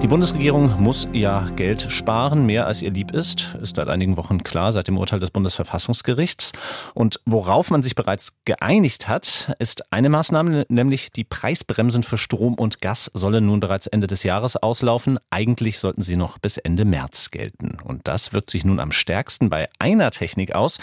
Die Bundesregierung muss ja Geld sparen, mehr als ihr lieb ist, ist seit einigen Wochen klar, seit dem Urteil des Bundesverfassungsgerichts. Und worauf man sich bereits geeinigt hat, ist eine Maßnahme, nämlich die Preisbremsen für Strom und Gas sollen nun bereits Ende des Jahres auslaufen. Eigentlich sollten sie noch bis Ende März gelten. Und das wirkt sich nun am stärksten bei einer Technik aus,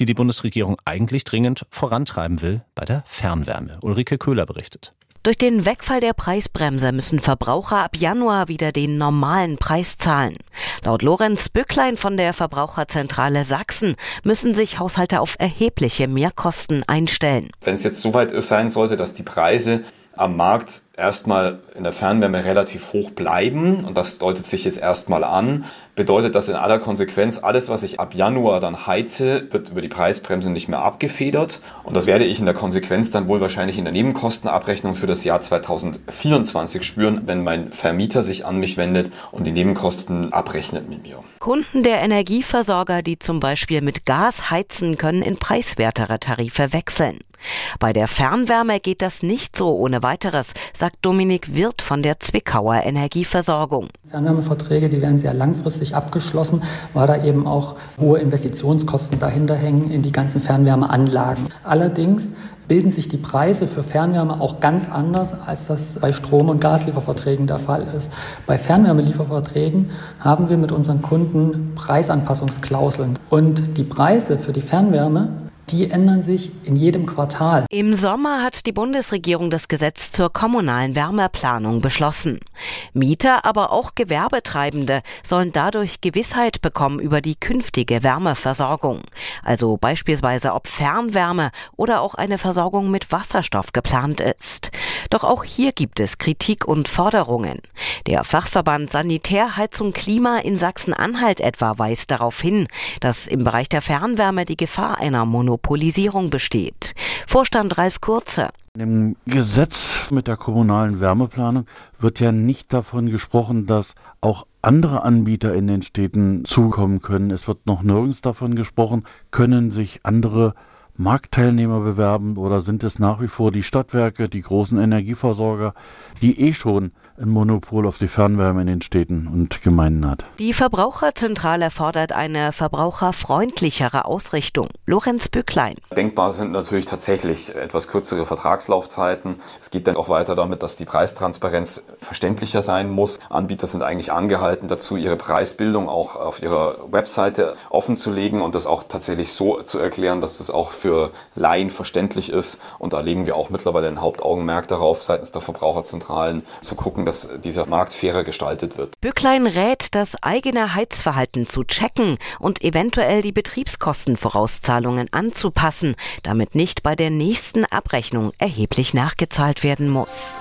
die die Bundesregierung eigentlich dringend vorantreiben will, bei der Fernwärme. Ulrike Köhler berichtet. Durch den Wegfall der Preisbremse müssen Verbraucher ab Januar wieder den normalen Preis zahlen. Laut Lorenz Bücklein von der Verbraucherzentrale Sachsen müssen sich Haushalte auf erhebliche Mehrkosten einstellen. Wenn es jetzt soweit sein sollte, dass die Preise am Markt erstmal in der Fernwärme relativ hoch bleiben und das deutet sich jetzt erstmal an, bedeutet das in aller Konsequenz, alles, was ich ab Januar dann heize, wird über die Preisbremse nicht mehr abgefedert und das werde ich in der Konsequenz dann wohl wahrscheinlich in der Nebenkostenabrechnung für das Jahr 2024 spüren, wenn mein Vermieter sich an mich wendet und die Nebenkosten abrechnet mit mir. Kunden der Energieversorger, die zum Beispiel mit Gas heizen, können in preiswertere Tarife wechseln. Bei der Fernwärme geht das nicht so ohne weiteres, sagt Dominik Wirth von der Zwickauer Energieversorgung. Fernwärmeverträge, die werden sehr langfristig abgeschlossen, weil da eben auch hohe Investitionskosten dahinter hängen in die ganzen Fernwärmeanlagen. Allerdings bilden sich die Preise für Fernwärme auch ganz anders, als das bei Strom- und Gaslieferverträgen der Fall ist. Bei Fernwärmelieferverträgen haben wir mit unseren Kunden Preisanpassungsklauseln. Und die Preise für die Fernwärme die ändern sich in jedem Quartal. Im Sommer hat die Bundesregierung das Gesetz zur kommunalen Wärmeplanung beschlossen. Mieter, aber auch Gewerbetreibende sollen dadurch Gewissheit bekommen über die künftige Wärmeversorgung. Also beispielsweise, ob Fernwärme oder auch eine Versorgung mit Wasserstoff geplant ist. Doch auch hier gibt es Kritik und Forderungen. Der Fachverband Sanitär, Heizung, Klima in Sachsen-Anhalt etwa weist darauf hin, dass im Bereich der Fernwärme die Gefahr einer Monopolisierung besteht. Vorstand Ralf Kurze. Im Gesetz mit der kommunalen Wärmeplanung wird ja nicht davon gesprochen, dass auch andere Anbieter in den Städten zukommen können. Es wird noch nirgends davon gesprochen, können sich andere Marktteilnehmer bewerben oder sind es nach wie vor die Stadtwerke, die großen Energieversorger, die eh schon ein Monopol auf die Fernwärme in den Städten und Gemeinden hat. Die Verbraucherzentrale fordert eine verbraucherfreundlichere Ausrichtung. Lorenz Bücklein. Denkbar sind natürlich tatsächlich etwas kürzere Vertragslaufzeiten. Es geht dann auch weiter damit, dass die Preistransparenz verständlicher sein muss. Anbieter sind eigentlich angehalten dazu, ihre Preisbildung auch auf ihrer Webseite offen zu legen und das auch tatsächlich so zu erklären, dass das auch für Laien verständlich ist. Und da legen wir auch mittlerweile ein Hauptaugenmerk darauf, seitens der Verbraucherzentralen zu gucken, dass dieser Markt fairer gestaltet wird. Bücklein rät, das eigene Heizverhalten zu checken und eventuell die Betriebskostenvorauszahlungen anzupassen, damit nicht bei der nächsten Abrechnung erheblich nachgezahlt werden muss.